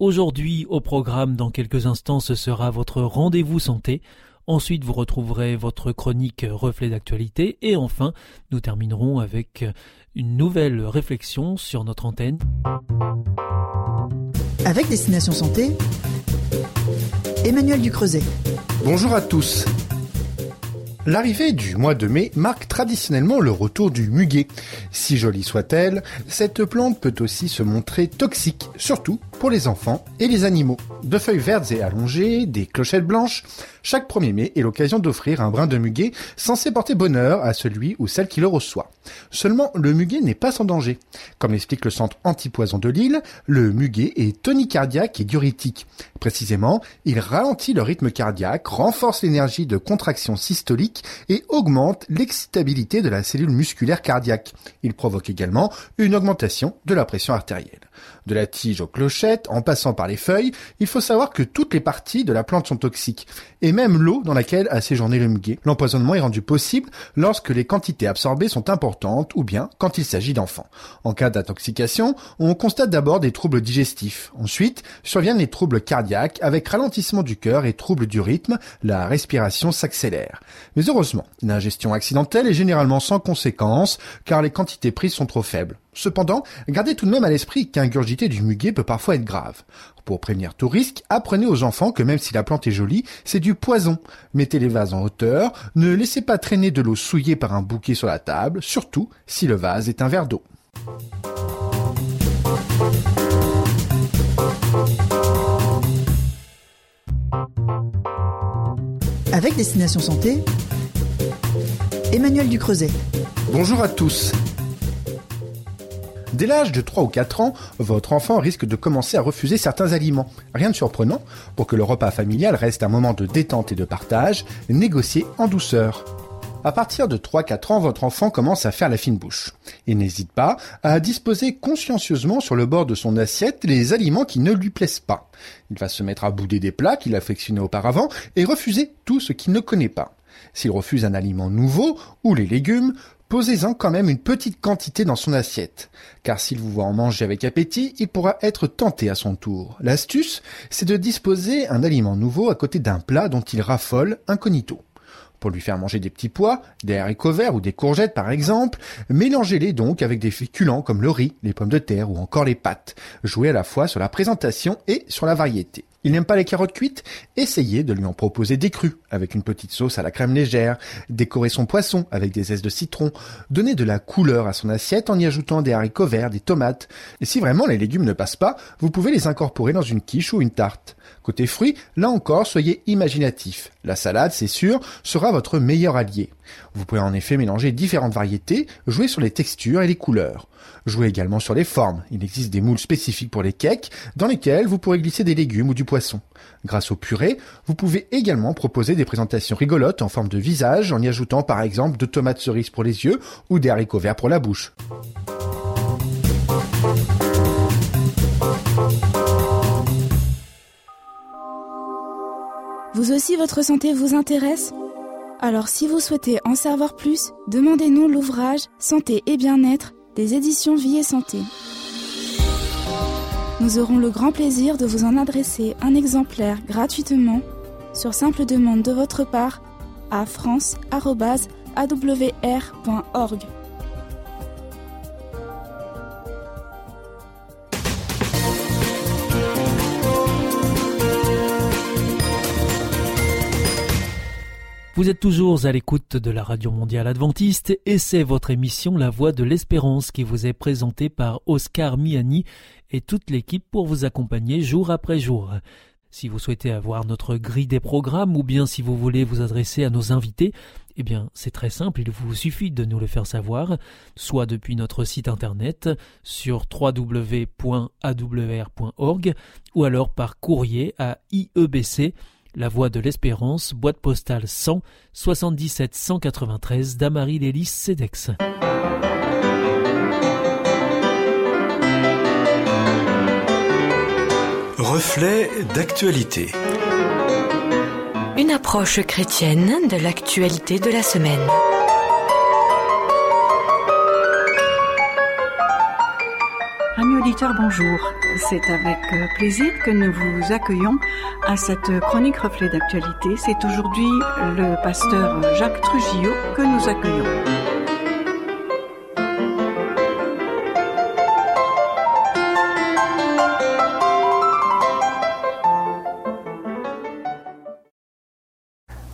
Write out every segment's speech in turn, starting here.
Aujourd'hui, au programme, dans quelques instants, ce sera votre rendez-vous santé. Ensuite, vous retrouverez votre chronique reflet d'actualité. Et enfin, nous terminerons avec une nouvelle réflexion sur notre antenne. Avec Destination Santé, Emmanuel Ducreuset. Bonjour à tous. L'arrivée du mois de mai marque traditionnellement le retour du muguet. Si jolie soit-elle, cette plante peut aussi se montrer toxique, surtout pour les enfants et les animaux. De feuilles vertes et allongées, des clochettes blanches, chaque 1er mai est l'occasion d'offrir un brin de muguet censé porter bonheur à celui ou celle qui le reçoit. Seulement, le muguet n'est pas sans danger. Comme l'explique le centre antipoison de Lille, le muguet est tonicardiaque et diurétique. Précisément, il ralentit le rythme cardiaque, renforce l'énergie de contraction systolique et augmente l'excitabilité de la cellule musculaire cardiaque. Il provoque également une augmentation de la pression artérielle. De la tige aux clochettes, en passant par les feuilles, il faut savoir que toutes les parties de la plante sont toxiques, et même l'eau dans laquelle a séjourné le muguet. L'empoisonnement est rendu possible lorsque les quantités absorbées sont importantes ou bien quand il s'agit d'enfants. En cas d'intoxication, on constate d'abord des troubles digestifs. Ensuite, surviennent les troubles cardiaques avec ralentissement du cœur et troubles du rythme, la respiration s'accélère. Mais heureusement, l'ingestion accidentelle est généralement sans conséquence car les quantités prises sont trop faibles. Cependant, gardez tout de même à l'esprit qu'ingurgiter du muguet peut parfois être grave. Pour prévenir tout risque, apprenez aux enfants que même si la plante est jolie, c'est du poison. Mettez les vases en hauteur, ne laissez pas traîner de l'eau souillée par un bouquet sur la table, surtout si le vase est un verre d'eau. Avec Destination Santé, Emmanuel Ducreuset. Bonjour à tous. Dès l'âge de 3 ou 4 ans, votre enfant risque de commencer à refuser certains aliments. Rien de surprenant, pour que le repas familial reste un moment de détente et de partage, négociez en douceur. À partir de 3-4 ans, votre enfant commence à faire la fine bouche. Il n'hésite pas à disposer consciencieusement sur le bord de son assiette les aliments qui ne lui plaisent pas. Il va se mettre à bouder des plats qu'il affectionnait auparavant et refuser tout ce qu'il ne connaît pas. S'il refuse un aliment nouveau ou les légumes, posez-en quand même une petite quantité dans son assiette, car s'il vous voit en manger avec appétit, il pourra être tenté à son tour. L'astuce, c'est de disposer un aliment nouveau à côté d'un plat dont il raffole incognito. Pour lui faire manger des petits pois, des haricots verts ou des courgettes par exemple, mélangez-les donc avec des féculents comme le riz, les pommes de terre ou encore les pâtes. Jouez à la fois sur la présentation et sur la variété. Il n'aime pas les carottes cuites? Essayez de lui en proposer des crues, avec une petite sauce à la crème légère, décorez son poisson avec des zestes de citron, donnez de la couleur à son assiette en y ajoutant des haricots verts, des tomates. Et si vraiment les légumes ne passent pas, vous pouvez les incorporer dans une quiche ou une tarte. Côté fruits, là encore, soyez imaginatif. La salade, c'est sûr, sera votre meilleur allié. Vous pouvez en effet mélanger différentes variétés, jouer sur les textures et les couleurs. Jouez également sur les formes. Il existe des moules spécifiques pour les cakes, dans lesquels vous pourrez glisser des légumes ou du poisson. Grâce au purée, vous pouvez également proposer des présentations rigolotes en forme de visage, en y ajoutant par exemple de tomates cerises pour les yeux ou des haricots verts pour la bouche. Vous aussi, votre santé vous intéresse? Alors si vous souhaitez en savoir plus, demandez-nous l'ouvrage Santé et bien-être des éditions Vie et Santé. Nous aurons le grand plaisir de vous en adresser un exemplaire gratuitement sur simple demande de votre part à france.awr.org. Vous êtes toujours à l'écoute de la Radio Mondiale Adventiste et c'est votre émission La Voix de l'Espérance qui vous est présentée par Oscar Miani et toute l'équipe pour vous accompagner jour après jour. Si vous souhaitez avoir notre grille des programmes ou bien si vous voulez vous adresser à nos invités, eh bien, c'est très simple, il vous suffit de nous le faire savoir, soit depuis notre site internet sur www.awr.org ou alors par courrier à IEBC, La Voie de l'Espérance, boîte postale 100 77 193 Damary Lélis Cedex. Reflet d'actualité. Une approche chrétienne de l'actualité de la semaine. Bonjour. C'est avec euh, plaisir que nous vous accueillons à cette chronique reflet d'actualité. C'est aujourd'hui le pasteur Jacques Trujillo que nous accueillons.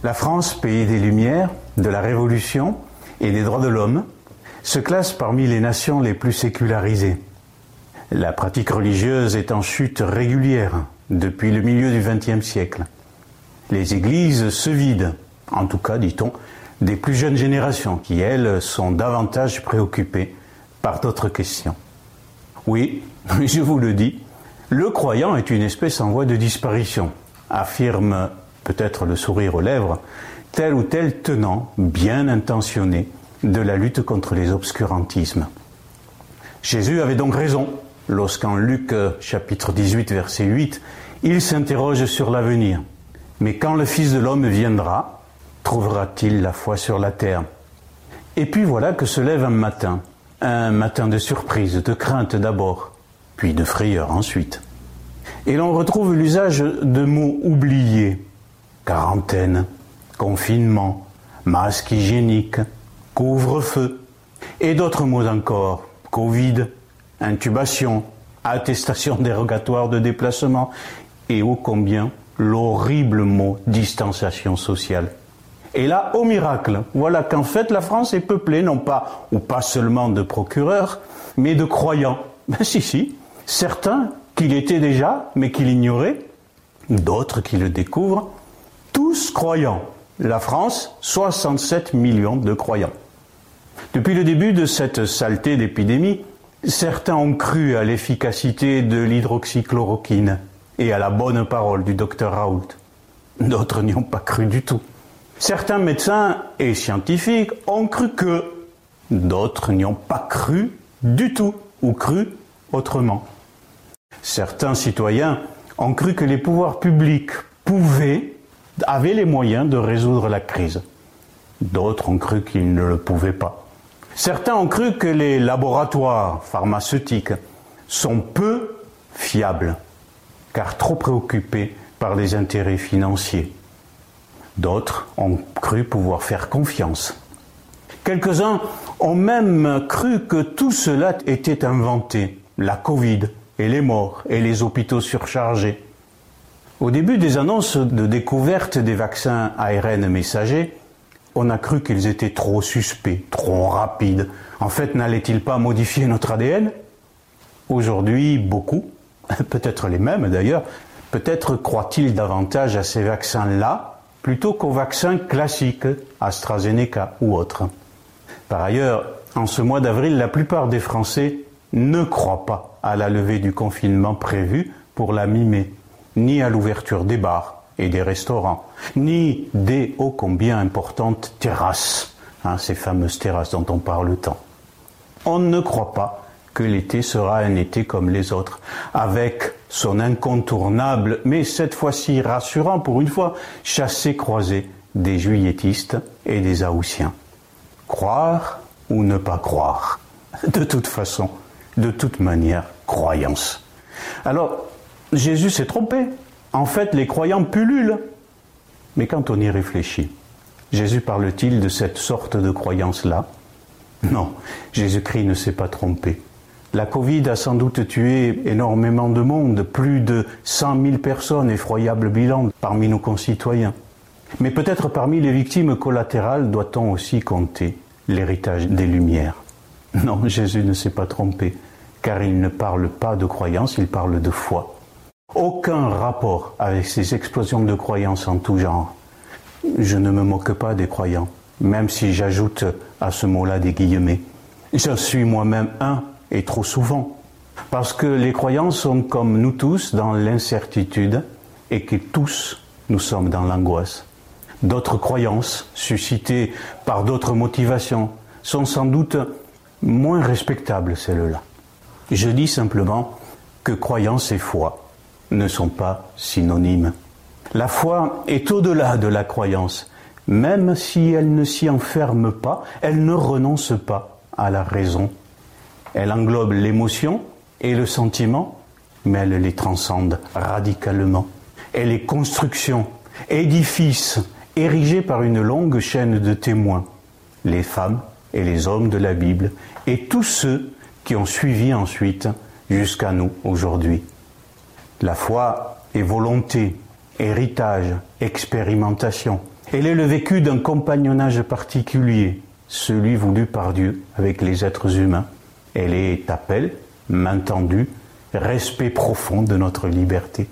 La France, pays des Lumières, de la Révolution et des droits de l'homme, se classe parmi les nations les plus sécularisées. La pratique religieuse est en chute régulière depuis le milieu du XXe siècle. Les églises se vident, en tout cas, dit-on, des plus jeunes générations qui, elles, sont davantage préoccupées par d'autres questions. Oui, je vous le dis, le croyant est une espèce en voie de disparition, affirme peut-être le sourire aux lèvres, tel ou tel tenant bien intentionné de la lutte contre les obscurantismes. Jésus avait donc raison lorsqu'en Luc euh, chapitre 18 verset 8, il s'interroge sur l'avenir. Mais quand le Fils de l'homme viendra, trouvera-t-il la foi sur la terre? Et puis voilà que se lève un matin, un matin de surprise, de crainte d'abord, puis de frayeur ensuite. Et l'on retrouve l'usage de mots oubliés, quarantaine, confinement, masque hygiénique, couvre-feu, et d'autres mots encore, Covid, intubation, attestation dérogatoire de déplacement, et ô combien l'horrible mot distanciation sociale. Et là, au miracle, voilà qu'en fait la France est peuplée non pas ou pas seulement de procureurs, mais de croyants. Ben si, si, certains qui l'étaient déjà, mais qui l'ignoraient, d'autres qui le découvrent, tous croyants. La France, 67 millions de croyants. Depuis le début de cette saleté d'épidémie, certains ont cru à l'efficacité de l'hydroxychloroquine et à la bonne parole du docteur Raoult. D'autres n'y ont pas cru du tout. Certains médecins et scientifiques ont cru que, d'autres n'y ont pas cru du tout ou cru autrement. Certains citoyens ont cru que les pouvoirs publics pouvaient avaient les moyens de résoudre la crise. D'autres ont cru qu'ils ne le pouvaient pas. Certains ont cru que les laboratoires pharmaceutiques sont peu fiables, car trop préoccupés par les intérêts financiers. D'autres ont cru pouvoir faire confiance. Quelques-uns ont même cru que tout cela était inventé, la Covid et les morts et les hôpitaux surchargés. Au début des annonces de découverte des vaccins ARN messagers, on a cru qu'ils étaient trop suspects, trop rapides. En fait, n'allaient-ils pas modifier notre ADN Aujourd'hui, beaucoup, peut-être les mêmes d'ailleurs, peut-être croient-ils davantage à ces vaccins-là plutôt qu'aux vaccins classiques, AstraZeneca ou autres. Par ailleurs, en ce mois d'avril, la plupart des Français ne croient pas à la levée du confinement prévu pour la mi-mai ni à l'ouverture des bars et des restaurants, ni des ô combien importantes terrasses, hein, ces fameuses terrasses dont on parle tant. On ne croit pas que l'été sera un été comme les autres, avec son incontournable, mais cette fois-ci rassurant pour une fois, chassé-croisé des juilletistes et des haussiens. Croire ou ne pas croire De toute façon, de toute manière, croyance. Alors, Jésus s'est trompé. En fait, les croyants pullulent. Mais quand on y réfléchit, Jésus parle-t-il de cette sorte de croyance-là? Non, Jésus-Christ ne s'est pas trompé. La Covid a sans doute tué énormément de monde, plus de 100 000 personnes, effroyable bilan parmi nos concitoyens. Mais peut-être parmi les victimes collatérales doit-on aussi compter l'héritage des Lumières. Non, Jésus ne s'est pas trompé, car il ne parle pas de croyance, il parle de foi. Aucun rapport avec ces explosions de croyances en tout genre. Je ne me moque pas des croyants, même si j'ajoute à ce mot-là des guillemets. Je suis moi-même un, et trop souvent, parce que les croyants sont comme nous tous dans l'incertitude et que tous nous sommes dans l'angoisse. D'autres croyances, suscitées par d'autres motivations, sont sans doute moins respectables, celles-là. Je dis simplement que croyance et foi ne sont pas synonymes. La foi est au-delà de la croyance. Même si elle ne s'y enferme pas, elle ne renonce pas à la raison. Elle englobe l'émotion et le sentiment, mais elle les transcende radicalement. Elle est construction, édifice, érigé par une longue chaîne de témoins, les femmes et les hommes de la Bible, et tous ceux qui ont suivi ensuite jusqu'à nous aujourd'hui. La foi est volonté, héritage, expérimentation. Elle est le vécu d'un compagnonnage particulier, celui voulu par Dieu avec les êtres humains. Elle est appel, main tendue, respect profond de notre liberté.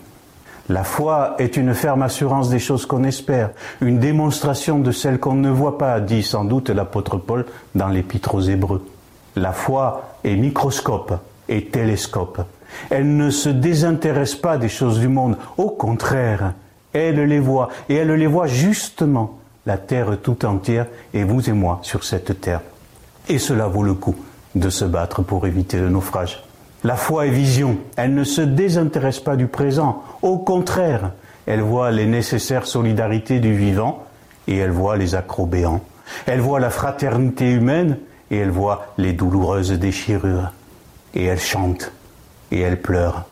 La foi est une ferme assurance des choses qu'on espère, une démonstration de celles qu'on ne voit pas, dit sans doute l'apôtre Paul dans l'épître aux Hébreux. La foi est microscope et télescope. Elle ne se désintéresse pas des choses du monde, au contraire, elle les voit, et elle les voit justement, la terre tout entière, et vous et moi sur cette terre. Et cela vaut le coup de se battre pour éviter le naufrage. La foi est vision, elle ne se désintéresse pas du présent, au contraire, elle voit les nécessaires solidarités du vivant et elle voit les accrobéants. Elle voit la fraternité humaine et elle voit les douloureuses déchirures. Et elle chante et elle pleure.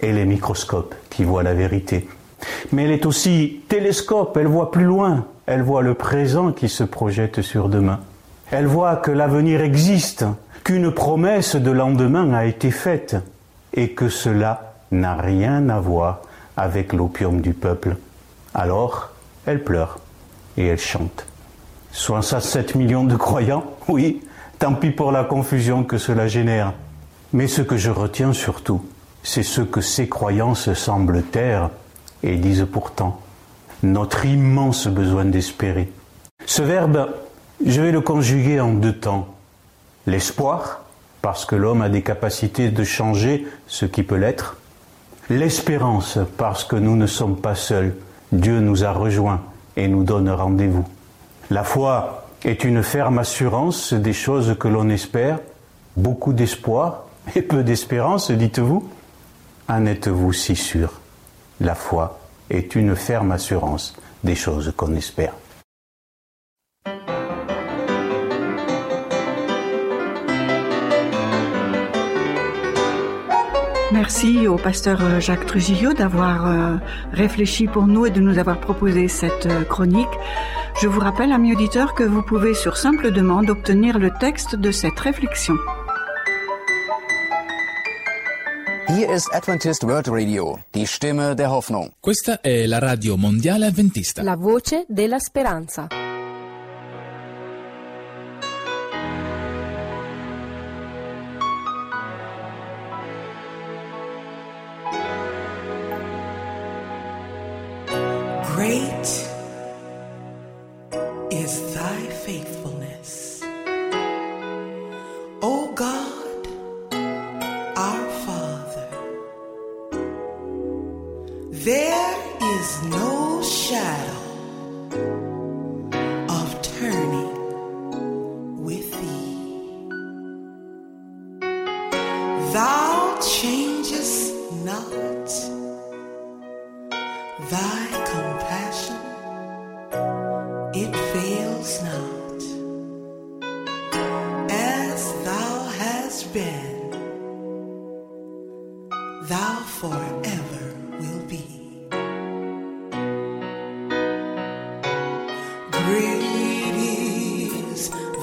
Elle est microscope qui voit la vérité. Mais elle est aussi télescope, elle voit plus loin, elle voit le présent qui se projette sur demain. Elle voit que l'avenir existe, qu'une promesse de lendemain a été faite et que cela n'a rien à voir avec l'opium du peuple. Alors, elle pleure et elle chante. 67 millions de croyants, oui, tant pis pour la confusion que cela génère. Mais ce que je retiens surtout, c'est ce que ces croyances semblent taire et disent pourtant notre immense besoin d'espérer. Ce verbe, je vais le conjuguer en deux temps. L'espoir, parce que l'homme a des capacités de changer ce qui peut l'être. L'espérance, parce que nous ne sommes pas seuls. Dieu nous a rejoints et nous donne rendez-vous. La foi est une ferme assurance des choses que l'on espère, beaucoup d'espoir et peu d'espérance, dites-vous. En êtes-vous si sûr? La foi est une ferme assurance des choses qu'on espère. Merci au pasteur euh, Jacques Trujillo d'avoir euh, réfléchi pour nous et de nous avoir proposé cette euh, chronique. Je vous rappelle, amis auditeurs, que vous pouvez sur simple demande obtenir le texte de cette réflexion. Hier ist Adventist World Radio, die Stimme der Hoffnung. Questa è la radio mondiale adventista. La voce della speranza. Great is thy faithfulness,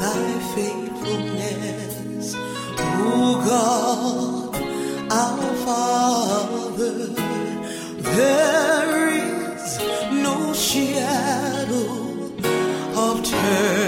thy faithfulness, O God, our Father. There is no shadow of turning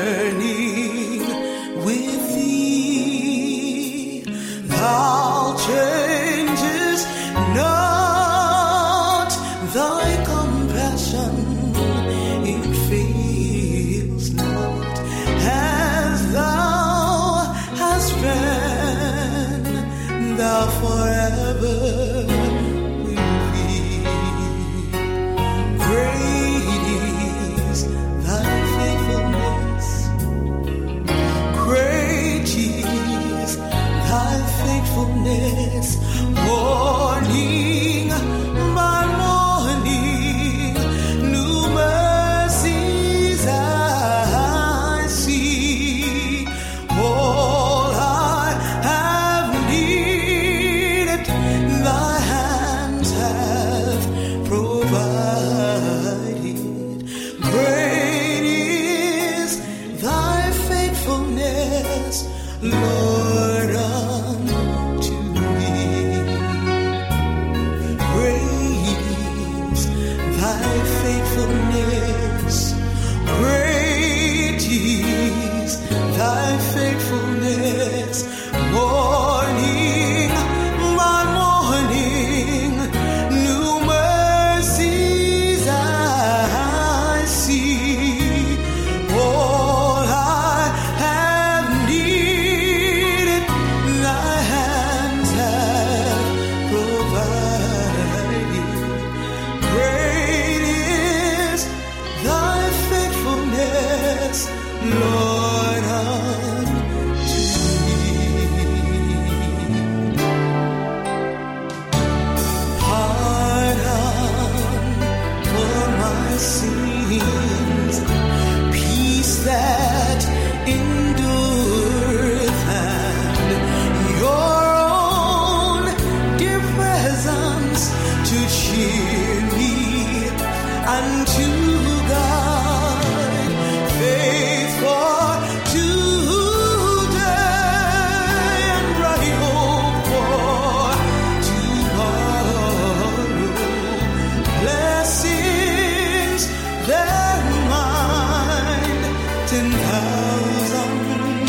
ten thousand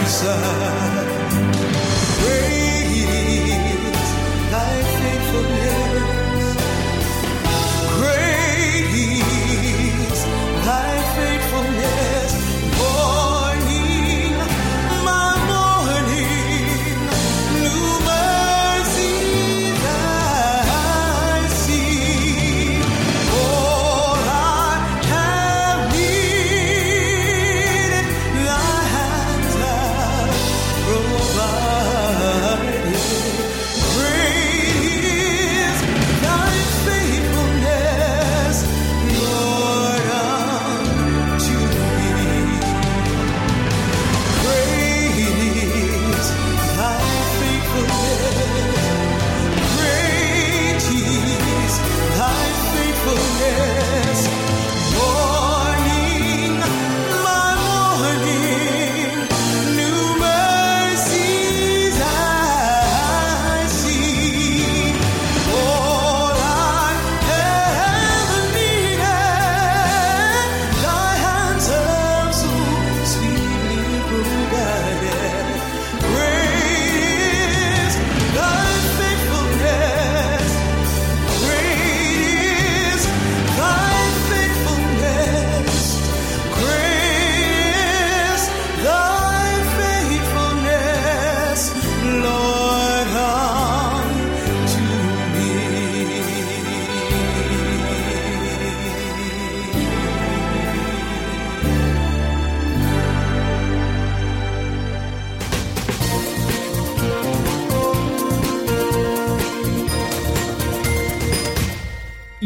beside.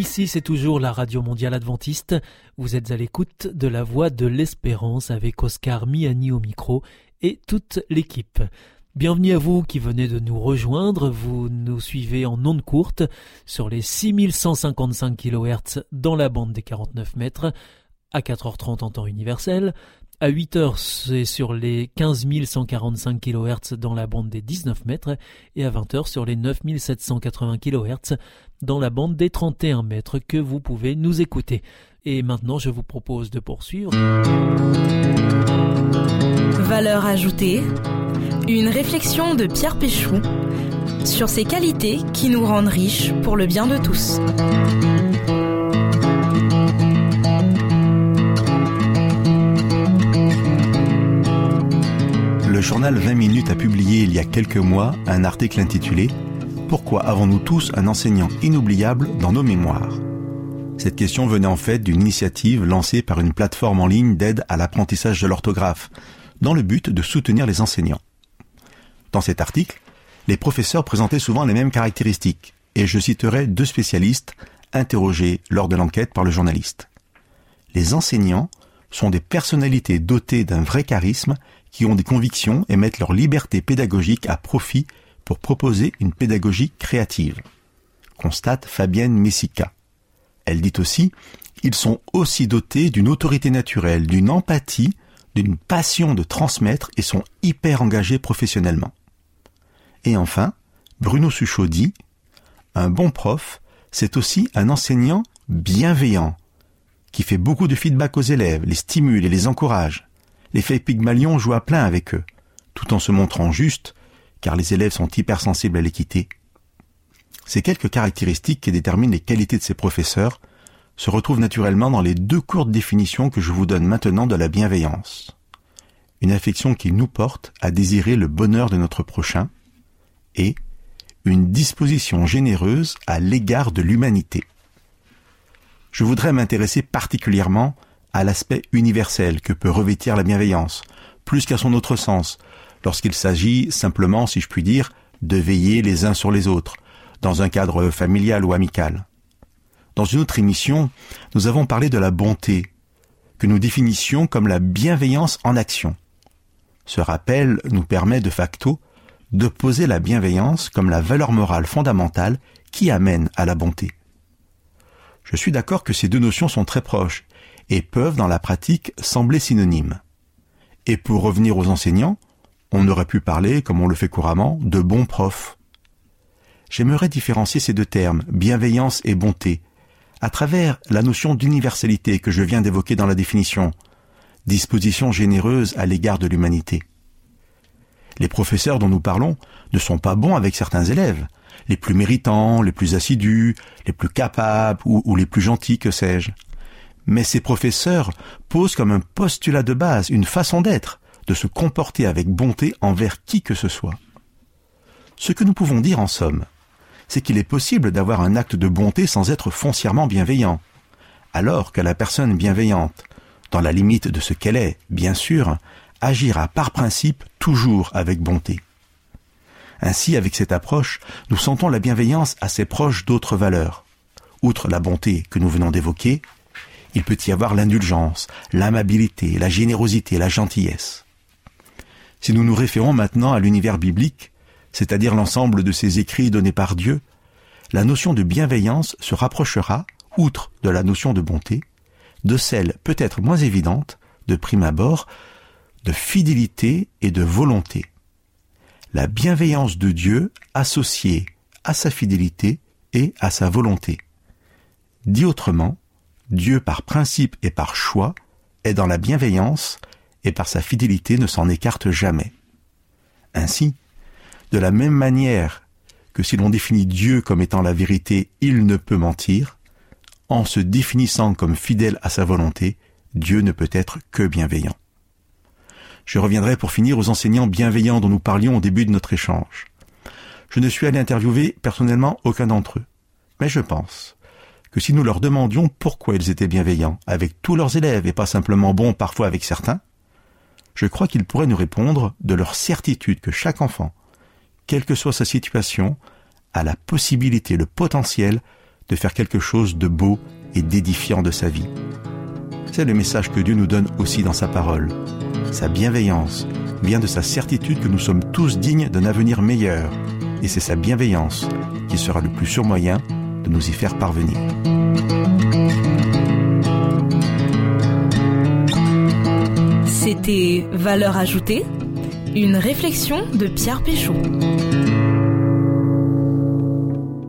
Ici, c'est toujours la Radio Mondiale Adventiste. Vous êtes à l'écoute de la Voix de l'Espérance avec Oscar Miani au micro et toute l'équipe. Bienvenue à vous qui venez de nous rejoindre. Vous nous suivez en ondes courtes sur les 6155 kHz dans la bande des 49 mètres, à 4h30 en temps universel. À 8h, c'est sur les 15 145 kHz dans la bande des 19 mètres et à 20h sur les 9 780 kHz dans la bande des 31 mètres que vous pouvez nous écouter. Et maintenant, je vous propose de poursuivre. Valeur ajoutée, une réflexion de Pierre Péchou sur ces qualités qui nous rendent riches pour le bien de tous. Journal 20 minutes a publié il y a quelques mois un article intitulé Pourquoi avons-nous tous un enseignant inoubliable dans nos mémoires? Cette question venait en fait d'une initiative lancée par une plateforme en ligne d'aide à l'apprentissage de l'orthographe, dans le but de soutenir les enseignants. Dans cet article, les professeurs présentaient souvent les mêmes caractéristiques, et je citerai deux spécialistes interrogés lors de l'enquête par le journaliste. Les enseignants sont des personnalités dotées d'un vrai charisme qui ont des convictions et mettent leur liberté pédagogique à profit pour proposer une pédagogie créative, constate Fabienne Messica. Elle dit aussi, ils sont aussi dotés d'une autorité naturelle, d'une empathie, d'une passion de transmettre et sont hyper engagés professionnellement. Et enfin, Bruno Suchot dit Un bon prof, c'est aussi un enseignant bienveillant, qui fait beaucoup de feedback aux élèves, les stimule et les encourage. L'effet Pygmalion joue à plein avec eux, tout en se montrant juste, car les élèves sont hypersensibles à l'équité. Ces quelques caractéristiques qui déterminent les qualités de ces professeurs se retrouvent naturellement dans les deux courtes définitions que je vous donne maintenant de la bienveillance. Une affection qui nous porte à désirer le bonheur de notre prochain et une disposition généreuse à l'égard de l'humanité. Je voudrais m'intéresser particulièrement à l'aspect universel que peut revêtir la bienveillance, plus qu'à son autre sens, lorsqu'il s'agit simplement, si je puis dire, de veiller les uns sur les autres, dans un cadre familial ou amical. Dans une autre émission, nous avons parlé de la bonté, que nous définissions comme la bienveillance en action. Ce rappel nous permet de facto de poser la bienveillance comme la valeur morale fondamentale qui amène à la bonté. Je suis d'accord que ces deux notions sont très proches et peuvent dans la pratique sembler synonymes. Et pour revenir aux enseignants, on aurait pu parler, comme on le fait couramment, de bons profs. J'aimerais différencier ces deux termes, bienveillance et bonté, à travers la notion d'universalité que je viens d'évoquer dans la définition, disposition généreuse à l'égard de l'humanité. Les professeurs dont nous parlons ne sont pas bons avec certains élèves, les plus méritants, les plus assidus, les plus capables ou, les plus gentils, que sais-je. Mais ces professeurs posent comme un postulat de base une façon d'être, de se comporter avec bonté envers qui que ce soit. Ce que nous pouvons dire en somme, c'est qu'il est possible d'avoir un acte de bonté sans être foncièrement bienveillant, alors que la personne bienveillante, dans la limite de ce qu'elle est, bien sûr, agira par principe toujours avec bonté. Ainsi, avec cette approche, nous sentons la bienveillance assez proche d'autres valeurs. Outre la bonté que nous venons d'évoquer, il peut y avoir l'indulgence, l'amabilité, la générosité, la gentillesse. Si nous nous référons maintenant à l'univers biblique, c'est-à-dire l'ensemble de ces écrits donnés par Dieu, la notion de bienveillance se rapprochera, outre de la notion de bonté, de celle peut-être moins évidente, de prime abord, de fidélité et de volonté. La bienveillance de Dieu associée à sa fidélité et à sa volonté. Dit autrement, Dieu par principe et par choix est dans la bienveillance et par sa fidélité ne s'en écarte jamais. Ainsi, de la même manière que si l'on définit Dieu comme étant la vérité, il ne peut mentir, en se définissant comme fidèle à sa volonté, Dieu ne peut être que bienveillant. Je reviendrai pour finir aux enseignants bienveillants dont nous parlions au début de notre échange. Je ne suis allé interviewer personnellement aucun d'entre eux, mais je pense que si nous leur demandions pourquoi ils étaient bienveillants avec tous leurs élèves et pas simplement bons parfois avec certains, je crois qu'ils pourraient nous répondre de leur certitude que chaque enfant, quelle que soit sa situation, a la possibilité, le potentiel de faire quelque chose de beau et d'édifiant de sa vie. C'est le message que Dieu nous donne aussi dans sa parole. Sa bienveillance vient de sa certitude que nous sommes tous dignes d'un avenir meilleur, et c'est sa bienveillance qui sera le plus sûr moyen de nous y faire parvenir. C'était Valeur ajoutée, une réflexion de Pierre Péchaud.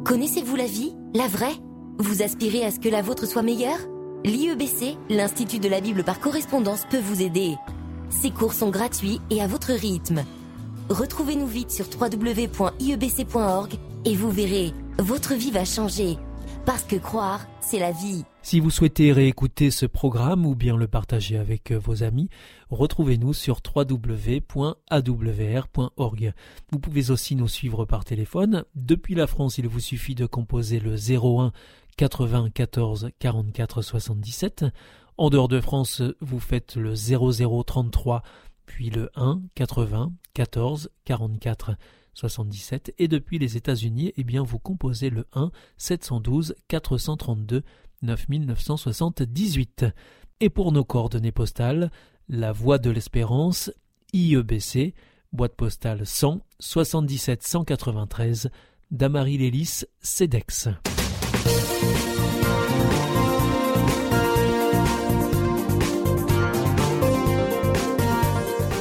Connaissez-vous la vie, la vraie? Vous aspirez à ce que la vôtre soit meilleure? L'IEBC, l'Institut de la Bible par correspondance, peut vous aider. Ces cours sont gratuits et à votre rythme. Retrouvez-nous vite sur www.iebc.org et vous verrez, votre vie va changer. Parce que croire, c'est la vie. Si vous souhaitez réécouter ce programme ou bien le partager avec euh, vos amis, retrouvez-nous sur www.awr.org. Vous pouvez aussi nous suivre par téléphone. Depuis la France, il vous suffit de composer le 01 80 14 44 77. En dehors de France, vous faites le 0033 puis le 1 80 14 44 77 et depuis les États-Unis, eh bien vous composez le 1 712 432 9978. Et pour nos coordonnées postales, la Voie de l'Espérance, IEBC, boîte postale 100 77 193, Damary Lélis, CEDEX.